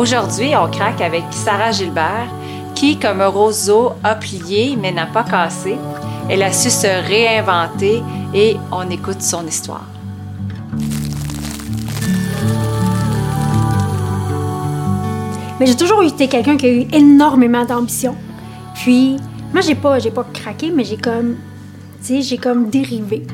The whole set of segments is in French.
Aujourd'hui, on craque avec Sarah Gilbert, qui, comme un roseau, a plié mais n'a pas cassé. Elle a su se réinventer et on écoute son histoire. Mais j'ai toujours été quelqu'un qui a eu énormément d'ambition. Puis, moi, j'ai pas, j'ai pas craqué, mais j'ai comme, tu sais, j'ai comme dérivé.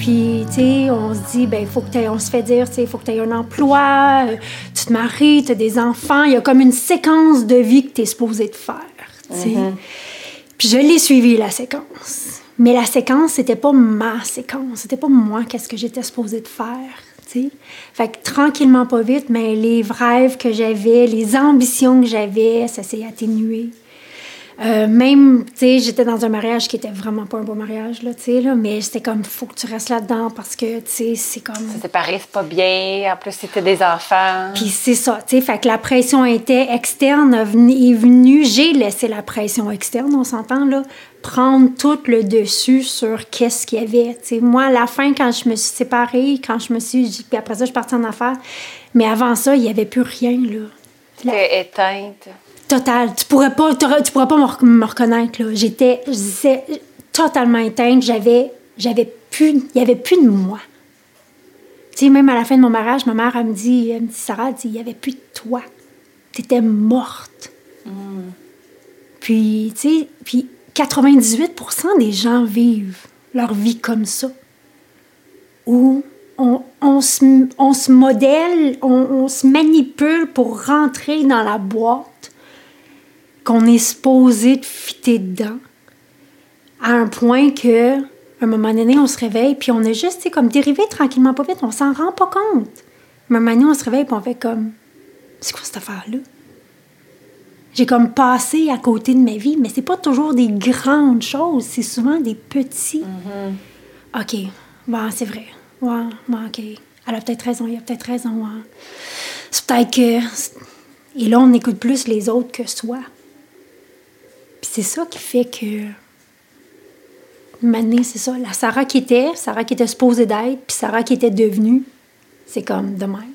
Puis, tu sais, on se dit, ben, faut que on se fait dire, tu sais, faut que tu aies un emploi, euh, tu te maries, tu as des enfants. Il y a comme une séquence de vie que tu es supposé de faire. Mm-hmm. Puis je l'ai suivi, la séquence. Mais la séquence, c'était pas ma séquence. C'était pas moi, qu'est-ce que j'étais supposée de faire, tu sais. Fait que tranquillement, pas vite, mais les rêves que j'avais, les ambitions que j'avais, ça s'est atténué. Euh, même, tu sais, j'étais dans un mariage qui était vraiment pas un beau mariage, là, tu sais, là, mais c'était comme, faut que tu restes là-dedans parce que, tu sais, c'est comme... Se séparer, c'est pas bien. En plus, c'était des enfants. Puis c'est ça, tu sais, fait que la pression était externe, est venue, j'ai laissé la pression externe, on s'entend, là, prendre tout le dessus sur qu'est-ce qu'il y avait, tu sais. Moi, à la fin, quand je me suis séparée, quand je me suis... Puis après ça, je suis partie en affaires, mais avant ça, il y avait plus rien, là. T'étais éteinte. Total. Tu pourrais pas, tu pourrais pas me, reconnaître, là. J'étais j'étais totalement éteinte. J'avais, j'avais plus, il y avait plus de moi. Tu sais, même à la fin de mon mariage, ma mère, elle me dit, elle me dit Sarah, elle dit, il y avait plus de toi. T'étais morte. Puis, tu sais, puis 98% des gens vivent leur vie comme ça. Où on, on, se, on se modèle, on, on se manipule pour rentrer dans la boîte qu'on est supposé de fitter dedans, à un point que, à un moment donné, on se réveille, puis on est juste, comme dérivé tranquillement, pas vite, on s'en rend pas compte. À un moment donné, on se réveille, puis on fait comme, c'est quoi cette affaire-là? J'ai comme passé à côté de ma vie, mais c'est pas toujours des grandes choses, c'est souvent des petits. OK, bon, c'est vrai. Ouais, OK. Elle a peut-être raison, il a peut-être raison. ouais. C'est peut-être que. Et là, on écoute plus les autres que soi. C'est ça qui fait que. Maintenant, c'est ça. La Sarah qui était, Sarah qui était supposée d'être, puis Sarah qui était devenue, c'est comme de même.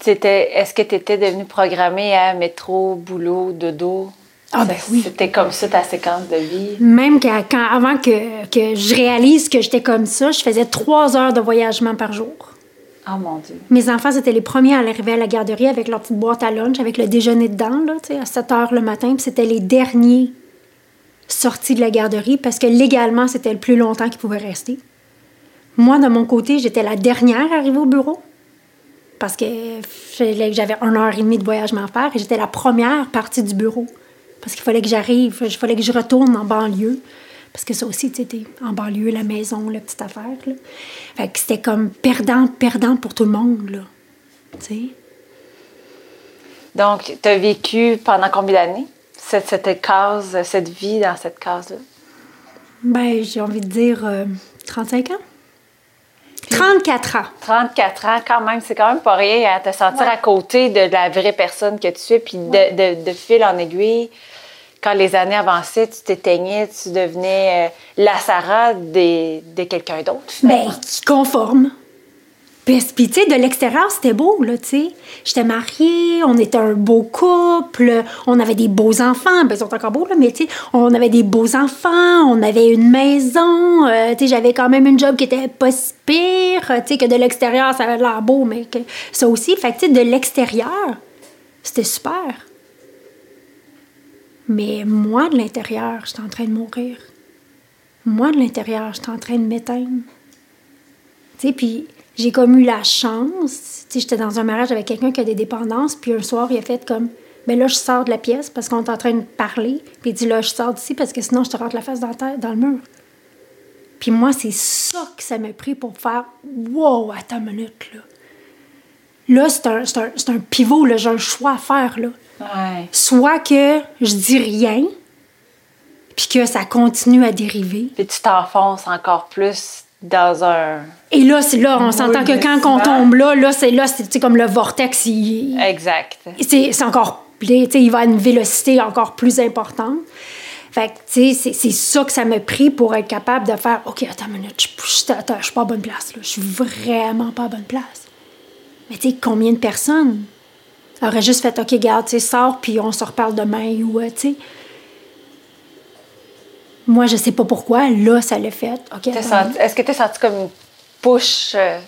C'était, est-ce que tu étais devenue programmée à métro, boulot, dodo? Ah, ben oui. C'était comme ça ta séquence de vie? Même qu'à- quand, avant que, que je réalise que j'étais comme ça, je faisais trois heures de voyagement par jour. Oh mon Dieu. Mes enfants, c'était les premiers à arriver à la garderie avec leur petite boîte à lunch, avec le déjeuner dedans, là, à 7 heures le matin. Puis c'était les derniers sortis de la garderie parce que légalement, c'était le plus longtemps qu'ils pouvaient rester. Moi, de mon côté, j'étais la dernière arrivée au bureau parce que j'avais une heure et demie de voyagement à faire et j'étais la première partie du bureau parce qu'il fallait que j'arrive, il fallait que je retourne en banlieue. Parce que ça aussi, tu en banlieue, la maison, la petite affaire. Là. Fait que c'était comme perdant, perdant pour tout le monde, là. Tu sais? Donc, tu as vécu pendant combien d'années? Cette, cette case, cette vie dans cette case-là? Ben, j'ai envie de dire euh, 35 ans. 34 ans. 34 ans, quand même, c'est quand même pas rien à te sentir Ouais. à côté de la vraie personne que tu es, puis de, de- de fil en aiguille. Quand les années avançaient, tu t'éteignais, tu devenais euh, la Sarah des- de quelqu'un d'autre. Ben, qui conforme. Puis, puis, tu sais, de l'extérieur, c'était beau, là, tu sais. J'étais mariée, on était un beau couple, on avait des beaux enfants. Ben, ils sont encore beaux, là, mais tu sais, on avait des beaux enfants, on avait une maison. euh, tu sais, j'avais quand même une job qui était pas si pire. Tu sais, que de l'extérieur, ça avait l'air beau, mais ça aussi. Fait que, tu sais, de l'extérieur, c'était super. Mais moi, de l'intérieur, j'étais en train de mourir. Moi, de l'intérieur, j'étais en train de m'éteindre. Tu sais, puis j'ai comme eu la chance. Tu j'étais dans un mariage avec quelqu'un qui a des dépendances, puis un soir, il a fait comme ben là, je sors de la pièce parce qu'on est en train de parler. Puis il dit là, je sors d'ici parce que sinon, je te rentre la face dans, le mur. Puis moi, c'est ça que ça m'a pris pour faire wow, attends une minute, là. Là, c'est un, un, un pivot, là, j'ai un choix à faire, là. Ouais. Soit que je dis rien, puis que ça continue à dériver. Puis tu t'enfonces encore plus dans un. Et là, c'est là, on s'entend que quand on tombe là, là, c'est là, c'est comme le vortex, il, Exact. c'est encore plus, il va à une vélocité encore plus importante. Fait que, tu sais, c'est- ça que ça m'a pris pour être capable de faire OK, attends une minute, je suis pas à bonne place, là. Je suis vraiment pas à bonne place. Mais tu sais, combien de personnes aurait juste fait, OK, garde, tu sors, puis on se reparle demain, ou, euh, tu sais. Moi, je sais pas pourquoi. Là, ça l'a fait. OK, Est-ce que tu as senti comme une push? euh,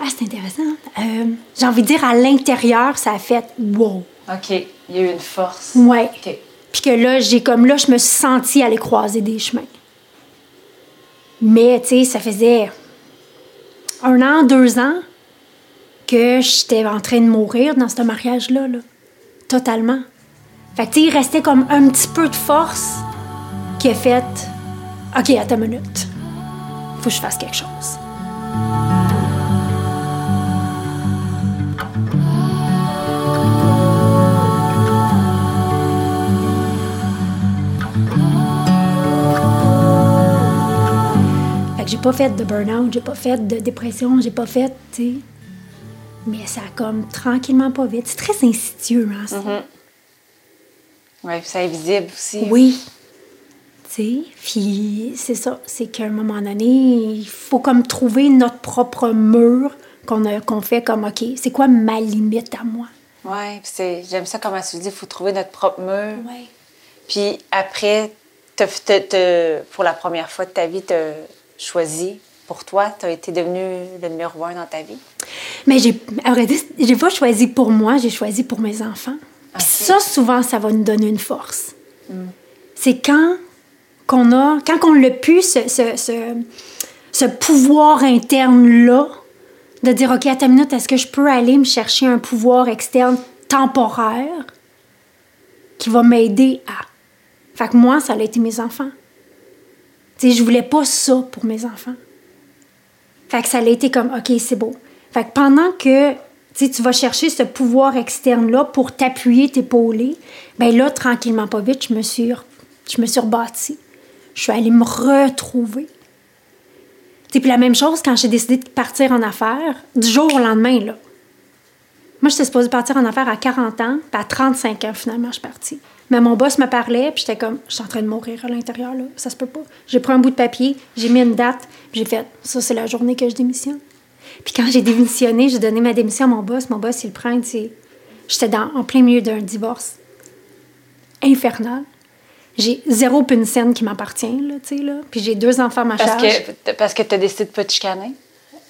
Ah, c'est intéressant. Euh, J'ai envie de dire, à l'intérieur, ça a fait wow. OK, il y a eu une force. Ouais. OK. Puis que là, j'ai comme là, je me suis sentie aller croiser des chemins. Mais, tu sais, ça faisait un an, deux ans que j'étais en train de mourir dans ce mariage-là, là. Totalement. Fait que, il restait comme un petit peu de force qui a fait OK, attends une minute. Faut que je fasse quelque chose. J'ai pas fait de burn-out, j'ai pas fait de dépression, j'ai pas fait, tu sais. Mais ça a comme tranquillement pas vite. C'est très insidieux, hein, ça. Oui, c'est invisible aussi. Oui. Tu sais, puis c'est ça. C'est qu'à un moment donné, il faut comme trouver notre propre mur qu'on qu'on fait comme, OK, c'est quoi ma limite à moi? Oui, puis c'est- j'aime ça comment tu dis, il faut trouver notre propre mur. Ouais. Puis après, pour la première fois de ta vie, tu as choisi pour toi, tu as été devenu le numéro un dans ta vie? Mais j'ai pas choisi pour moi, j'ai choisi pour mes enfants. Puis Ok. ça, souvent, ça va nous donner une force. C'est quand qu'on a, quand on l'a pu, ce, ce, ce, ce pouvoir interne-là, de dire, OK, à ta minute, est-ce que je peux aller me chercher un pouvoir externe temporaire qui va m'aider à... Fait que moi, ça a été mes enfants. Tu sais, je voulais pas ça pour mes enfants. Fait que ça a été comme, OK, c'est beau. Fait que pendant que tu sais, tu vas chercher ce pouvoir externe-là pour t'appuyer, t'épauler, ben là, tranquillement, pas vite, je me suis, je suis rebâtie. Je suis allée me retrouver. Tu sais, Puis la même chose quand j'ai décidé de partir en affaires, du jour au lendemain, là. Moi, j'étais supposée partir en affaires à 40 ans, puis à 35 ans, finalement, je suis partie. Mais mon boss me parlait, puis j'étais comme, je suis en train de mourir à l'intérieur, là. Ça se peut pas. J'ai pris un bout de papier, j'ai mis une date, j'ai fait, ça, c'est la journée que je démissionne. Puis quand j'ai démissionné, j'ai donné ma démission à mon boss. Mon boss, il le prend, dit, j'étais dans, en plein milieu d'un divorce infernal. J'ai zéro scène qui m'appartient, là, tu sais, là. Puis j'ai deux enfants à ma Parce charge. que, parce que tu as décidé de pas te chicaner?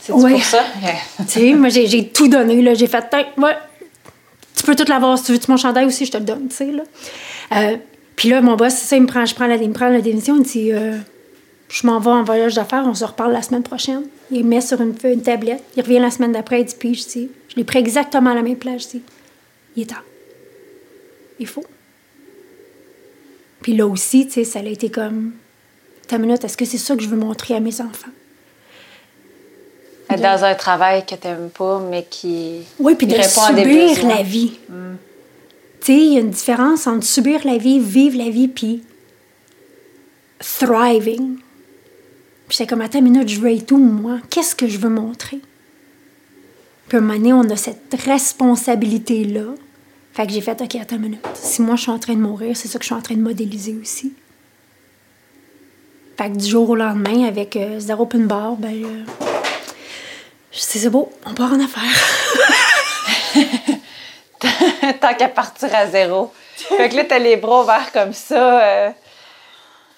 C'est pour ça? Tu sais, moi, j'ai, tout donné, là. J'ai fait, ouais, tu peux tout l'avoir. Si tu veux mon chandail aussi, je te le donne, tu sais, là. Euh, puis là, mon boss, ça, il me prend, je prends la, il me prend la démission. Il me dit, euh, je m'en vais en voyage d'affaires, on se reparle la semaine prochaine. Il met sur une, une tablette. Il revient la semaine d'après, il dit, puis je dis, je l'ai pris exactement à la même dis, il est temps. Il faut. Puis là aussi, tu sais, ça a été comme, ta minute, est-ce que c'est ça que je veux montrer à mes enfants? Être dans un travail que tu n'aimes pas, mais qui Oui, puis de subir la vie. Tu sais, il y a une différence entre subir la vie, vivre la vie, puis thriving. Puis c'est comme, attends une minute, je veux être où, moi? Qu'est-ce que je veux montrer? Puis à un moment donné, on a cette responsabilité-là. Fait que j'ai fait, OK, attends une minute. Si moi, je suis en train de mourir, c'est ça que je suis en train de modéliser aussi. Fait que du jour au lendemain, avec euh, zéro pin bar, ben, euh, c'est beau, on part en affaires. Tant qu'à partir à zéro. fait que là, t'as les bras ouverts comme ça, euh,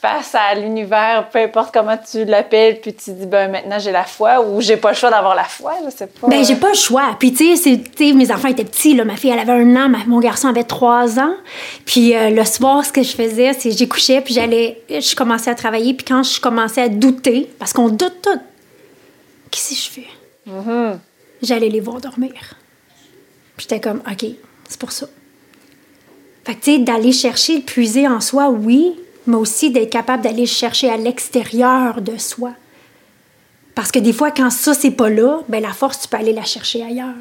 face à l'univers, peu importe comment tu l'appelles, puis tu dis, ben maintenant j'ai la foi, ou j'ai pas le choix d'avoir la foi, là, c'est pas... Ben, j'ai pas le choix. Puis, tu sais, sais, mes enfants étaient petits. Là. Ma fille, elle avait un an. ma- mon garçon avait trois ans. Puis, euh, le soir, ce que je faisais, c'est que j'écouchais, puis j'allais. Je commençais à travailler. Puis, quand je commençais à douter, parce qu'on doute tout, qu'est-ce que je fais? J'allais les voir dormir. Puis, j'étais comme, OK, c'est pour ça. Fait que, tu sais, d'aller chercher, de puiser en soi, oui, mais aussi d'être capable d'aller le chercher à l'extérieur de soi. Parce que des fois, quand ça, c'est pas là, ben la force, tu peux aller la chercher ailleurs.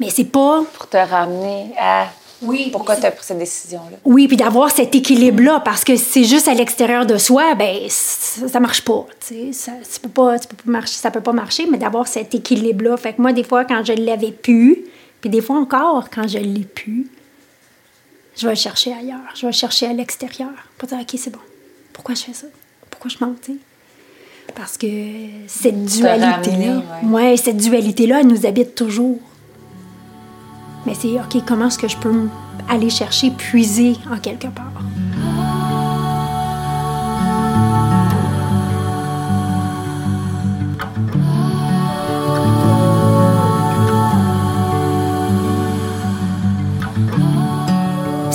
Mais c'est pas. Pour te ramener à... Oui, Pourquoi tu as pris cette décision-là? Oui, puis d'avoir cet équilibre-là, parce que si c'est juste à l'extérieur de soi, ben ça, marche pas. Tu sais, ça, tu peux pas, tu peux pas marcher, ça peut pas marcher, mais d'avoir cet équilibre-là. Fait que moi, des fois, quand je l'avais pu, puis des fois encore, quand je l'ai pu, je vais chercher ailleurs. Je vais chercher à l'extérieur. Pour dire, OK, c'est bon. Pourquoi je fais ça? Pourquoi je monte? Parce que cette dualité-là, ouais. ouais, cette dualité-là, elle nous habite toujours. Mais c'est, OK, comment est-ce que je peux aller chercher, puiser en quelque part?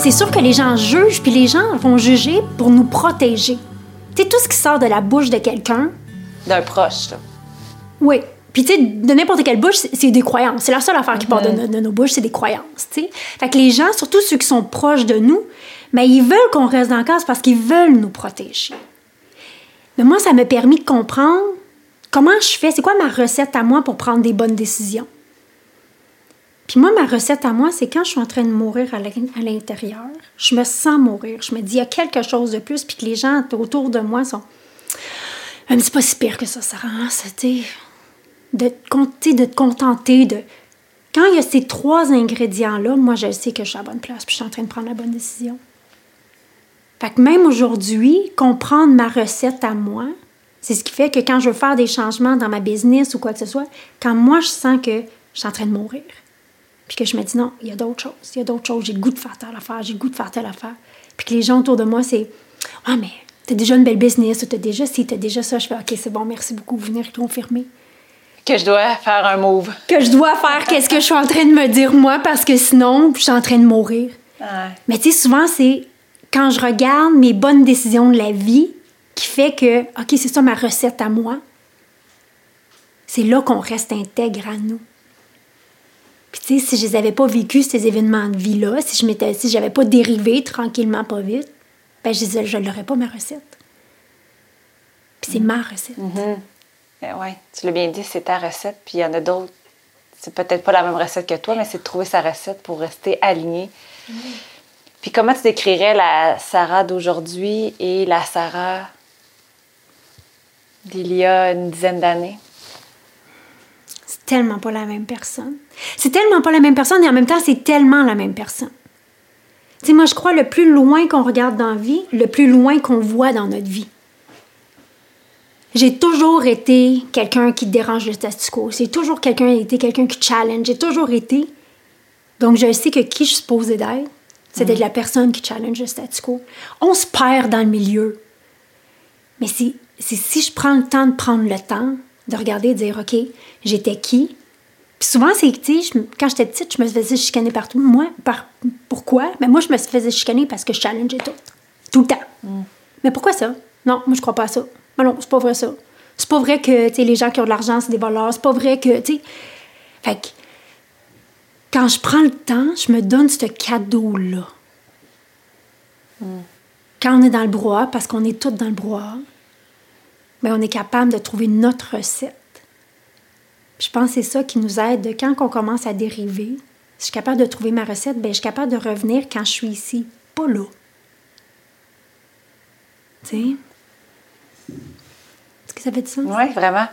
C'est sûr que les gens jugent, puis les gens vont juger pour nous protéger. Tu sais, tout ce qui sort de la bouche de quelqu'un. D'un proche, là. Oui. Puis, tu sais, de n'importe quelle bouche, c'est des croyances. C'est la seule affaire qui part de, de, nos bouches, c'est des croyances, tu sais. Fait que les gens, surtout ceux qui sont proches de nous, mais ils veulent qu'on reste dans la case parce qu'ils veulent nous protéger. Mais moi, ça m'a permis de comprendre comment je fais, c'est quoi ma recette à moi pour prendre des bonnes décisions? Puis moi, ma recette à moi, c'est quand je suis en train de mourir à l'intérieur, je me sens mourir. Je me dis, il y a quelque chose de plus, puis que les gens autour de moi sont. Mais c'est pas si pire que ça, Sarah. Hein? C'était de, de te contenter de. Quand il y a ces trois ingrédients-là, moi, je sais que je suis à la bonne place, puis je suis en train de prendre la bonne décision. Fait que même aujourd'hui, comprendre ma recette à moi, c'est ce qui fait que quand je veux faire des changements dans ma business ou quoi que ce soit, quand moi, je sens que je suis en train de mourir, puis que je me dis non, il y a d'autres choses, il y a d'autres choses, j'ai le goût de faire telle affaire, j'ai le goût de faire telle affaire. Puis que les gens autour de moi, c'est Ah, mais t'as déjà une belle business, t'as déjà ci, t'as déjà ça. Je fais OK, c'est bon, merci beaucoup, vous venez confirmer. Que je dois faire un move. Que je dois faire qu'est-ce que je suis en train de me dire moi, parce que sinon, je suis en train de mourir. Mais tu sais, souvent, c'est quand je regarde mes bonnes décisions de la vie qui fait que, OK, c'est ça ma recette à moi. C'est là qu'on reste intègre à nous. Puis, tu sais, si je les avais pas vécu, ces événements de vie-là, si je m'étais, si j'avais pas dérivé tranquillement, pas vite, ben, je je n'aurais pas ma recette. Puis, c'est ma recette. Mm-hmm. Ben oui, tu l'as bien dit, c'est ta recette. Puis, il y en a d'autres. C'est peut-être pas la même recette que toi, mais c'est de trouver sa recette pour rester aligné. Mm-hmm. Puis, comment tu décrirais la Sarah d'aujourd'hui et la Sarah d'il y a une dizaine d'années? Tellement pas la même personne. C'est tellement pas la même personne et en même temps, c'est tellement la même personne. Tu sais, moi, je crois le plus loin qu'on regarde dans la vie, le plus loin qu'on voit dans notre vie. J'ai toujours été quelqu'un qui dérange le status quo. J'ai toujours quelqu'un été quelqu'un qui challenge. J'ai toujours été. Donc, je sais que qui je suis supposée d'être, c'est d'être mm. la personne qui challenge le status quo. On se perd dans le milieu. Mais si je prends le temps de prendre le temps, de regarder et de dire, OK, j'étais qui? Puis souvent, c'est, tu sais, quand j'étais petite, je me faisais chicaner partout. Moi, par, pourquoi? Mais moi, je me faisais chicaner parce que je challengeais tout. Tout le temps. Mm. Mais pourquoi ça? Non, moi, je crois pas à ça. Mais non, c'est pas vrai ça. C'est pas vrai que, tu sais, les gens qui ont de l'argent, c'est des voleurs. C'est pas vrai que, tu sais... Fait que, quand je prends le temps, je me donne ce cadeau-là. Mm. Quand on est dans le brouhaha, parce qu'on est tous dans le brouhaha, mais on est capable de trouver notre recette. je pense que c'est ça qui nous aide. De quand on commence à dériver, si je suis capable de trouver ma recette, bien, je suis capable de revenir quand je suis ici, pas là. Tu sais? Est-ce que ça fait du sens? Oui, vraiment.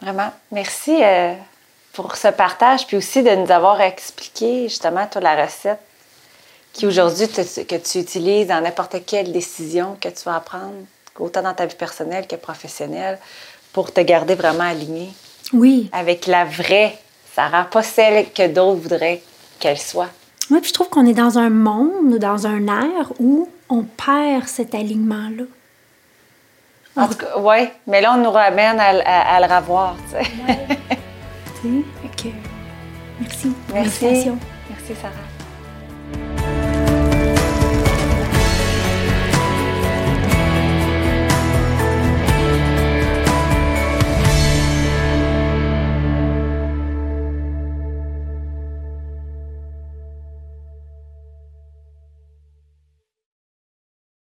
Vraiment. Merci euh, pour ce partage, puis aussi de nous avoir expliqué justement toi la recette qui aujourd'hui que tu utilises dans n'importe quelle décision que tu vas prendre autant dans ta vie personnelle que professionnelle, pour te garder vraiment aligné. Oui. Avec la vraie Sarah, pas celle que d'autres voudraient qu'elle soit. Oui, puis je trouve qu'on est dans un monde, dans un air où on perd cet alignement-là. En tout cas, oui, mais là, on nous ramène à, le revoir, tu sais. Ouais. tu sais, Merci. Merci. Merci, Sarah.